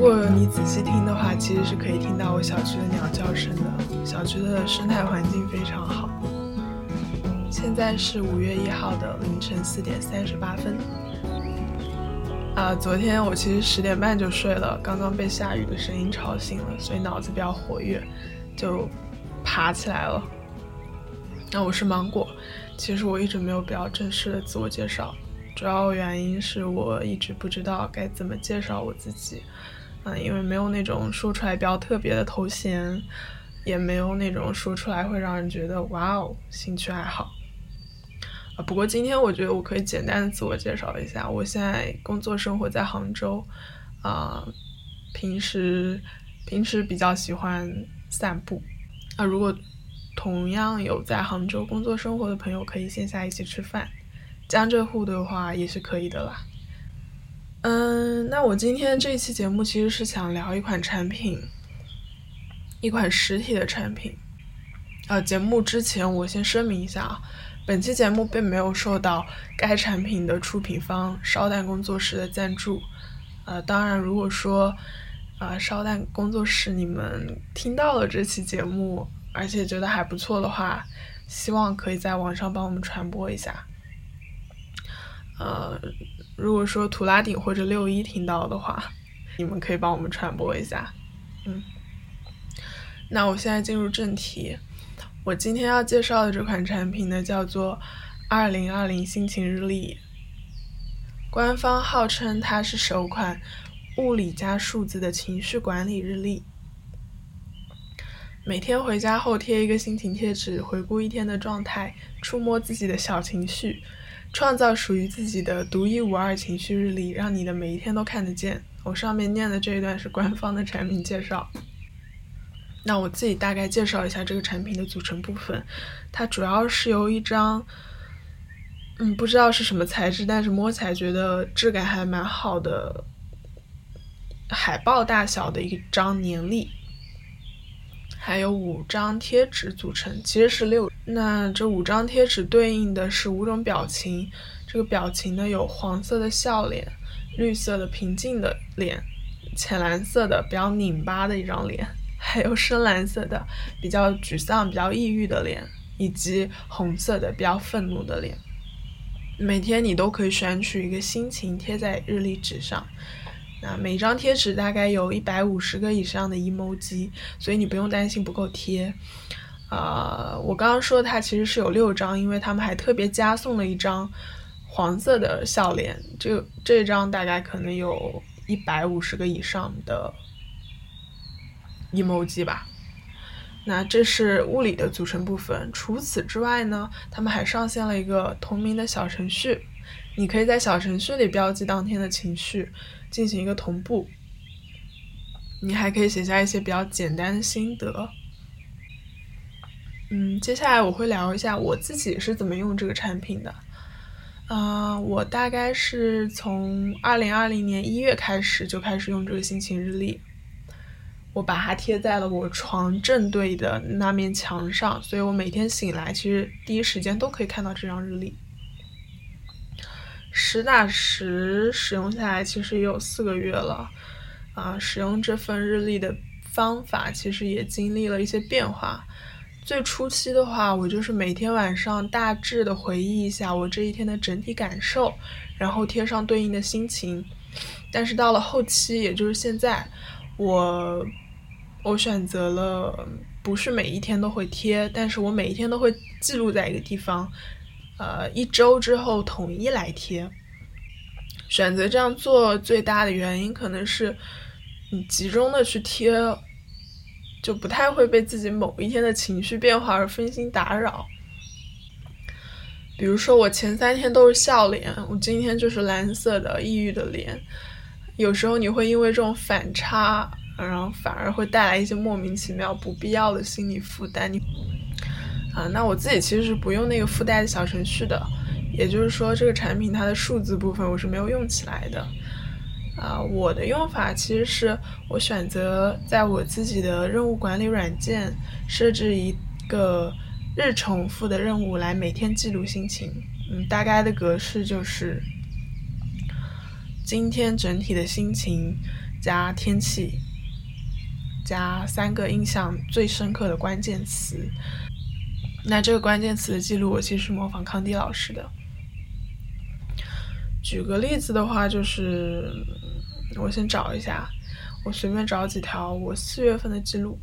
如果你仔细听的话，其实是可以听到我小区的鸟叫声的。小区的生态环境非常好。现在是五月一号的凌晨四点三十八分。啊，昨天我其实十点半就睡了，刚刚被下雨的声音吵醒了，所以脑子比较活跃，就爬起来了。那我是芒果，其实我一直没有比较正式的自我介绍，主要原因是我一直不知道该怎么介绍我自己。嗯，因为没有那种说出来比较特别的头衔，也没有那种说出来会让人觉得哇哦兴趣爱好。啊，不过今天我觉得我可以简单的自我介绍一下，我现在工作生活在杭州，啊，平时平时比较喜欢散步。啊，如果同样有在杭州工作生活的朋友，可以线下一起吃饭。江浙沪的话也是可以的啦。嗯，那我今天这一期节目其实是想聊一款产品，一款实体的产品。呃，节目之前我先声明一下啊，本期节目并没有受到该产品的出品方烧蛋工作室的赞助。呃，当然，如果说啊烧蛋工作室你们听到了这期节目，而且觉得还不错的话，希望可以在网上帮我们传播一下。呃。如果说图拉顶或者六一听到的话，你们可以帮我们传播一下。嗯，那我现在进入正题，我今天要介绍的这款产品呢，叫做二零二零心情日历。官方号称它是首款物理加数字的情绪管理日历。每天回家后贴一个心情贴纸，回顾一天的状态，触摸自己的小情绪。创造属于自己的独一无二情绪日历，让你的每一天都看得见。我上面念的这一段是官方的产品介绍。那我自己大概介绍一下这个产品的组成部分。它主要是由一张，嗯，不知道是什么材质，但是摸起来觉得质感还蛮好的海报大小的一张年历。还有五张贴纸组成，其实是六。那这五张贴纸对应的是五种表情，这个表情呢有黄色的笑脸，绿色的平静的脸，浅蓝色的比较拧巴的一张脸，还有深蓝色的比较沮丧、比较抑郁的脸，以及红色的比较愤怒的脸。每天你都可以选取一个心情贴在日历纸上。那每张贴纸大概有一百五十个以上的 emoji，所以你不用担心不够贴。啊，我刚刚说它其实是有六张，因为他们还特别加送了一张黄色的笑脸，这这张大概可能有一百五十个以上的 emoji 吧。那这是物理的组成部分。除此之外呢，他们还上线了一个同名的小程序，你可以在小程序里标记当天的情绪。进行一个同步，你还可以写下一些比较简单的心得。嗯，接下来我会聊一下我自己是怎么用这个产品的。啊，我大概是从二零二零年一月开始就开始用这个心情日历，我把它贴在了我床正对的那面墙上，所以我每天醒来其实第一时间都可以看到这张日历。实打实使用下来，其实也有四个月了，啊，使用这份日历的方法其实也经历了一些变化。最初期的话，我就是每天晚上大致的回忆一下我这一天的整体感受，然后贴上对应的心情。但是到了后期，也就是现在，我我选择了不是每一天都会贴，但是我每一天都会记录在一个地方。呃，一周之后统一来贴。选择这样做最大的原因，可能是你集中的去贴，就不太会被自己某一天的情绪变化而分心打扰。比如说，我前三天都是笑脸，我今天就是蓝色的抑郁的脸。有时候你会因为这种反差，然后反而会带来一些莫名其妙、不必要的心理负担。你。啊，那我自己其实是不用那个附带的小程序的，也就是说，这个产品它的数字部分我是没有用起来的。啊，我的用法其实是我选择在我自己的任务管理软件设置一个日重复的任务来每天记录心情。嗯，大概的格式就是今天整体的心情，加天气，加三个印象最深刻的关键词。那这个关键词的记录，我其实是模仿康迪老师的。举个例子的话，就是我先找一下，我随便找几条我四月份的记录。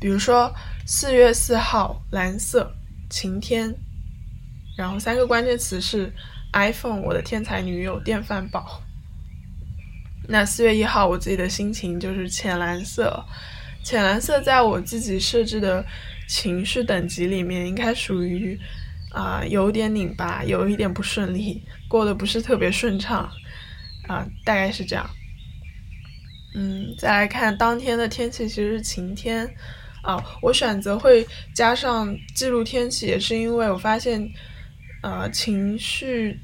比如说四月四号，蓝色，晴天，然后三个关键词是 iPhone，我的天才女友，电饭煲。那四月一号，我自己的心情就是浅蓝色。浅蓝色在我自己设置的情绪等级里面，应该属于啊有点拧巴，有一点不顺利，过得不是特别顺畅啊，大概是这样。嗯，再来看当天的天气，其实是晴天啊。我选择会加上记录天气，也是因为我发现，呃，情绪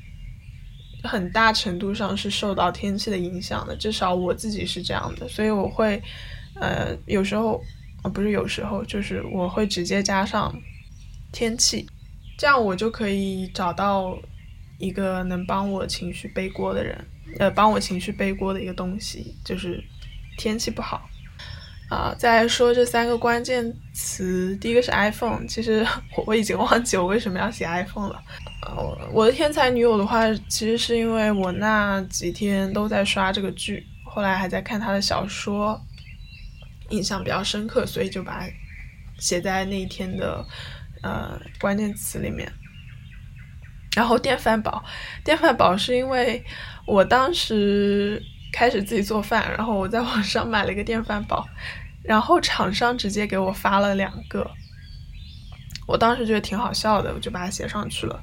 很大程度上是受到天气的影响的，至少我自己是这样的，所以我会。呃，有时候啊，不是有时候，就是我会直接加上天气，这样我就可以找到一个能帮我情绪背锅的人，呃，帮我情绪背锅的一个东西，就是天气不好啊。再说这三个关键词，第一个是 iPhone，其实 我已经忘记我为什么要写 iPhone 了。呃，我的天才女友的话，其实是因为我那几天都在刷这个剧，后来还在看他的小说。印象比较深刻，所以就把它写在那一天的呃关键词里面。然后电饭煲，电饭煲是因为我当时开始自己做饭，然后我在网上买了一个电饭煲，然后厂商直接给我发了两个，我当时觉得挺好笑的，我就把它写上去了。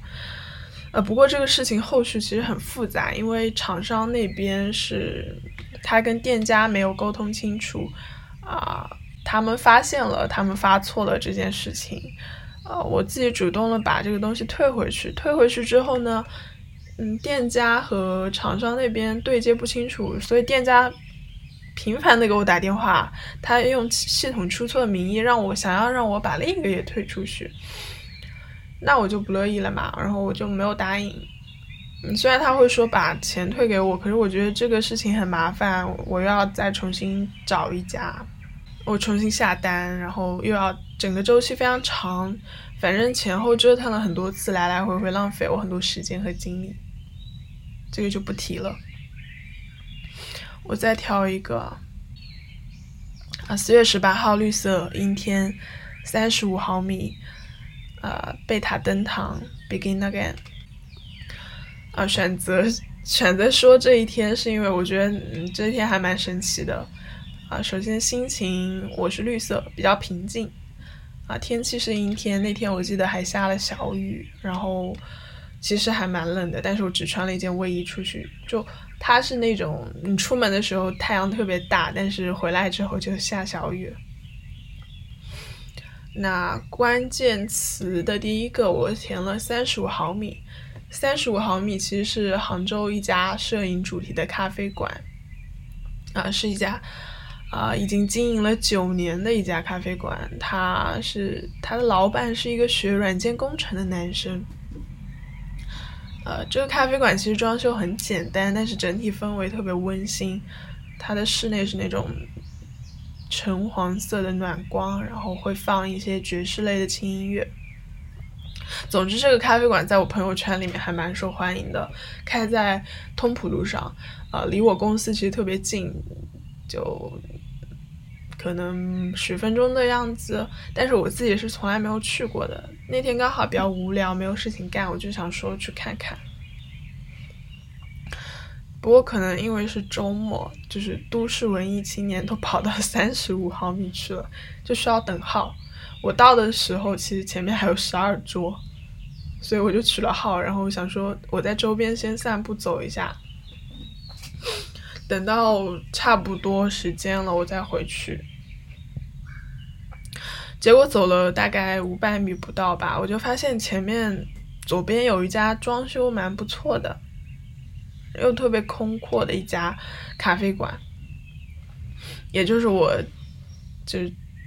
呃，不过这个事情后续其实很复杂，因为厂商那边是他跟店家没有沟通清楚。啊，他们发现了他们发错了这件事情，呃，我自己主动的把这个东西退回去，退回去之后呢，嗯，店家和厂商那边对接不清楚，所以店家频繁的给我打电话，他用系统出错的名义让我想要让我把另一个也退出去，那我就不乐意了嘛，然后我就没有答应。嗯，虽然他会说把钱退给我，可是我觉得这个事情很麻烦，我要再重新找一家。我重新下单，然后又要整个周期非常长，反正前后折腾了很多次，来来回回浪费我很多时间和精力，这个就不提了。我再挑一个，啊，四月十八号绿色阴天，三十五毫米，呃，贝塔灯堂，begin again。啊，选择选择说这一天，是因为我觉得嗯，这一天还蛮神奇的。啊，首先心情我是绿色，比较平静。啊，天气是阴天，那天我记得还下了小雨，然后其实还蛮冷的，但是我只穿了一件卫衣出去。就它是那种你出门的时候太阳特别大，但是回来之后就下小雨。那关键词的第一个我填了三十五毫米，三十五毫米其实是杭州一家摄影主题的咖啡馆，啊，是一家。啊，已经经营了九年的一家咖啡馆，他是他的老板是一个学软件工程的男生。呃，这个咖啡馆其实装修很简单，但是整体氛围特别温馨。它的室内是那种橙黄色的暖光，然后会放一些爵士类的轻音乐。总之，这个咖啡馆在我朋友圈里面还蛮受欢迎的，开在通普路上，呃，离我公司其实特别近，就。可能十分钟的样子，但是我自己是从来没有去过的。那天刚好比较无聊，没有事情干，我就想说去看看。不过可能因为是周末，就是都市文艺青年都跑到 三十五毫米去了，就需要等号。我到的时候，其实前面还有十二桌，所以我就取了号，然后想说我在周边先散步走一下。等到差不多时间了，我再回去。结果走了大概五百米不到吧，我就发现前面左边有一家装修蛮不错的，又特别空阔的一家咖啡馆，也就是我就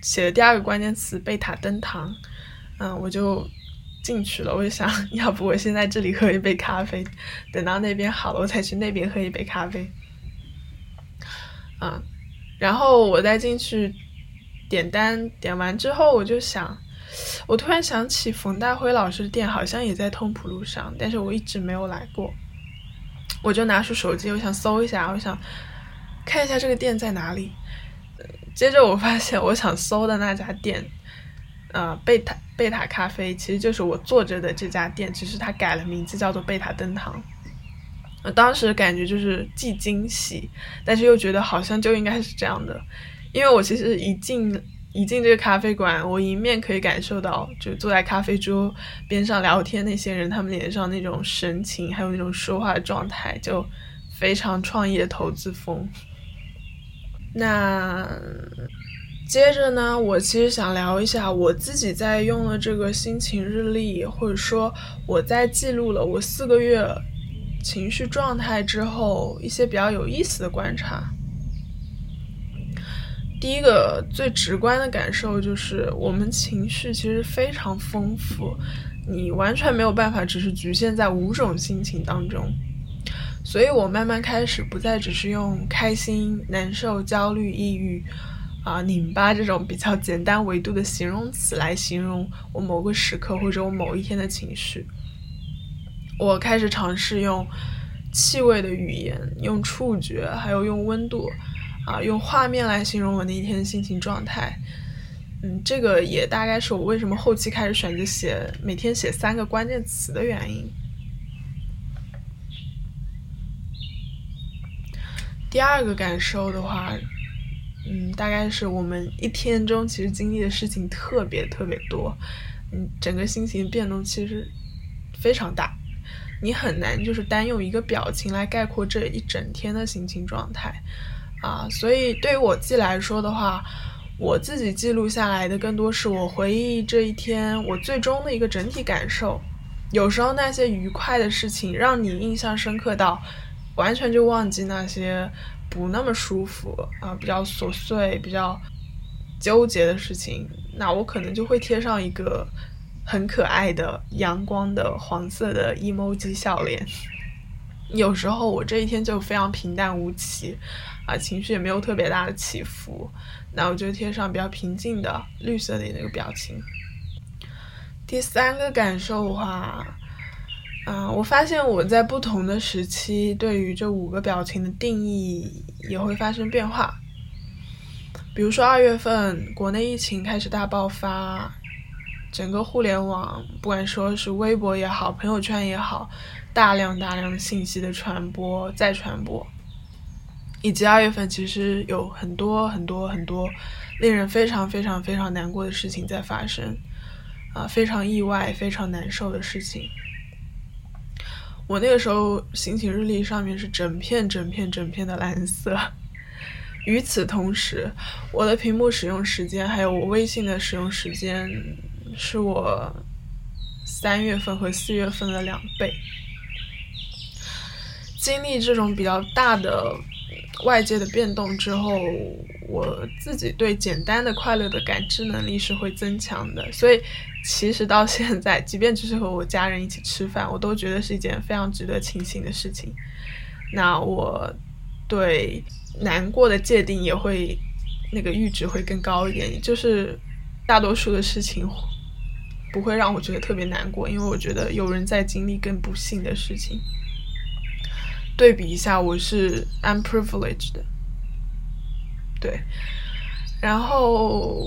写的第二个关键词贝塔登堂。嗯，我就。进去了。我就想，要不我先在这里喝一杯咖啡，等到那边好了，我才去那边喝一杯咖啡。嗯，然后我再进去点单，点完之后我就想，我突然想起冯大辉老师的店好像也在通普路上，但是我一直没有来过。我就拿出手机，我想搜一下，我想看一下这个店在哪里。接着我发现，我想搜的那家店，呃，贝塔贝塔咖啡，其实就是我坐着的这家店，只是它改了名字，叫做贝塔灯堂。我当时感觉就是既惊喜，但是又觉得好像就应该是这样的，因为我其实一进一进这个咖啡馆，我迎面可以感受到，就坐在咖啡桌边上聊天那些人，他们脸上那种神情，还有那种说话的状态，就非常创业投资风。那接着呢，我其实想聊一下我自己在用了这个心情日历，或者说我在记录了我四个月情绪状态之后一些比较有意思的观察。第一个最直观的感受就是，我们情绪其实非常丰富，你完全没有办法只是局限在五种心情当中。所以我慢慢开始不再只是用开心、难受、焦虑、抑郁，啊、拧巴这种比较简单维度的形容词来形容我某个时刻或者我某一天的情绪。我开始尝试用气味的语言、用触觉，还有用温度，啊，用画面来形容我那一天的心情状态。嗯，这个也大概是我为什么后期开始选择写每天写三个关键词的原因。第二个感受的话，嗯，大概是我们一天中其实经历的事情特别特别多，嗯，整个心情变动其实非常大，你很难就是单用一个表情来概括这一整天的心情状态，啊，所以对于我自己来说的话，我自己记录下来的更多是我回忆这一天我最终的一个整体感受，有时候那些愉快的事情让你印象深刻到。完全就忘记那些不那么舒服啊，比较琐碎、比较纠结的事情，那我可能就会贴上一个很可爱的阳光的黄色的 emoji 笑脸。有时候我这一天就非常平淡无奇啊，情绪也没有特别大的起伏，那我就贴上比较平静的绿色的那个表情。第三个感受的话。嗯，我发现我在不同的时期对于这五个表情的定义也会发生变化。比如说二月份国内疫情开始大爆发，整个互联网不管说是微博也好，朋友圈也好，大量大量的信息的传播再传播，以及二月份其实有很多很多很多令人非常非常非常难过的事情在发生，啊，非常意外、非常难受的事情。我那个时候心情日历上面是整片整片整片的蓝色。与此同时，我的屏幕使用时间还有我微信的使用时间是我三月份和四月份的两倍。经历这种比较大的外界的变动之后，我自己对简单的快乐的感知能力是会增强的，所以。其实到现在，即便只是和我家人一起吃饭，我都觉得是一件非常值得庆幸的事情。那我对难过的界定也会那个阈值会更高一点，就是大多数的事情不会让我觉得特别难过，因为我觉得有人在经历更不幸的事情。对比一下，我是 unprivileged 的，对，然后。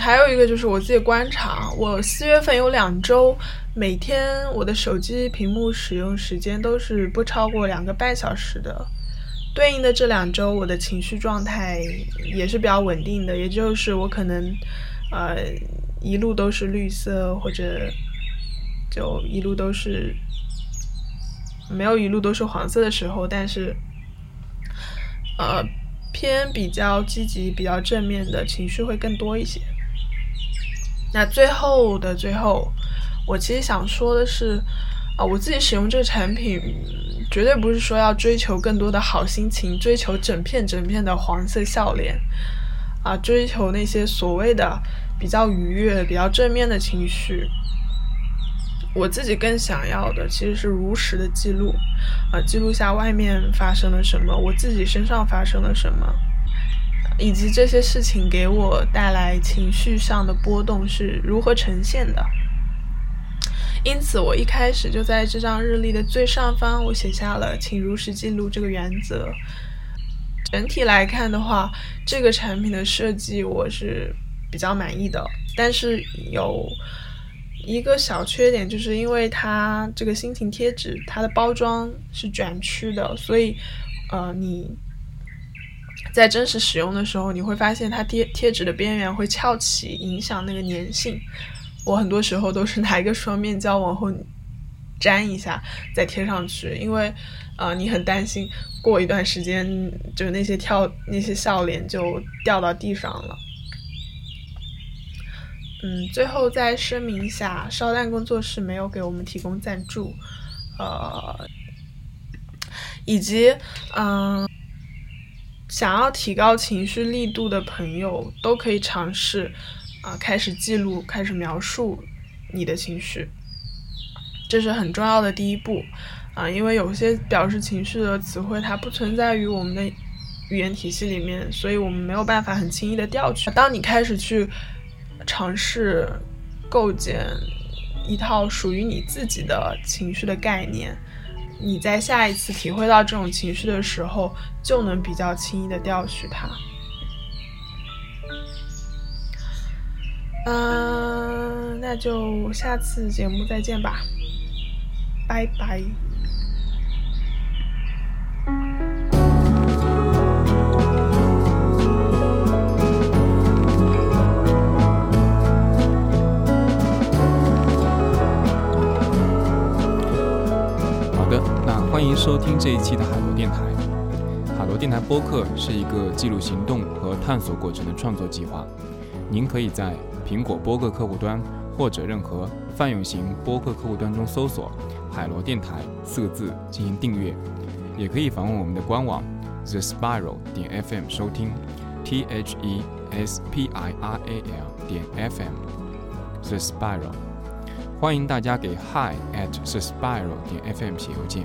还有一个就是我自己观察，我四月份有两周，每天我的手机屏幕使用时间都是不超过两个半小时的。对应的这两周，我的情绪状态也是比较稳定的，也就是我可能，呃，一路都是绿色，或者就一路都是没有一路都是黄色的时候，但是，呃，偏比较积极、比较正面的情绪会更多一些。那最后的最后，我其实想说的是，啊，我自己使用这个产品，绝对不是说要追求更多的好心情，追求整片整片的黄色笑脸，啊，追求那些所谓的比较愉悦、比较正面的情绪。我自己更想要的其实是如实的记录，啊，记录下外面发生了什么，我自己身上发生了什么，以及这些事情给我带来情绪上的波动是如何呈现的。因此，我一开始就在这张日历的最上方，我写下了“请如实记录”这个原则。整体来看的话，这个产品的设计我是比较满意的，但是有一个小缺点，就是因为它这个心情贴纸，它的包装是卷曲的，所以呃，你在真实使用的时候，你会发现它贴贴纸的边缘会翘起，影响那个粘性。我很多时候都是拿一个双面胶往后粘一下再贴上去，因为呃你很担心过一段时间就那些跳那些笑脸就掉到地上了。嗯，最后再声明一下，烧蛋工作室没有给我们提供赞助，呃，以及嗯想要提高情绪力度的朋友都可以尝试。啊，开始记录，开始描述你的情绪，这是很重要的第一步啊！因为有些表示情绪的词汇，它不存在于我们的语言体系里面，所以我们没有办法很轻易的调取。当你开始去尝试构建一套属于你自己的情绪的概念，你在下一次体会到这种情绪的时候，就能比较轻易的调取它。嗯，那就下次节目再见吧，拜拜。迎收听这一期的海螺电台。海螺电台播客是一个记录行动和探索过程的创作计划，您可以在。苹果播客客户端或者任何泛用型播客客户端中搜索“海螺电台”四个字进行订阅，也可以访问我们的官网 the spiral 点 fm 收听 t h e s p i r a l 点 f m the spiral。欢迎大家给 hi at the spiral 点 f m 写邮件。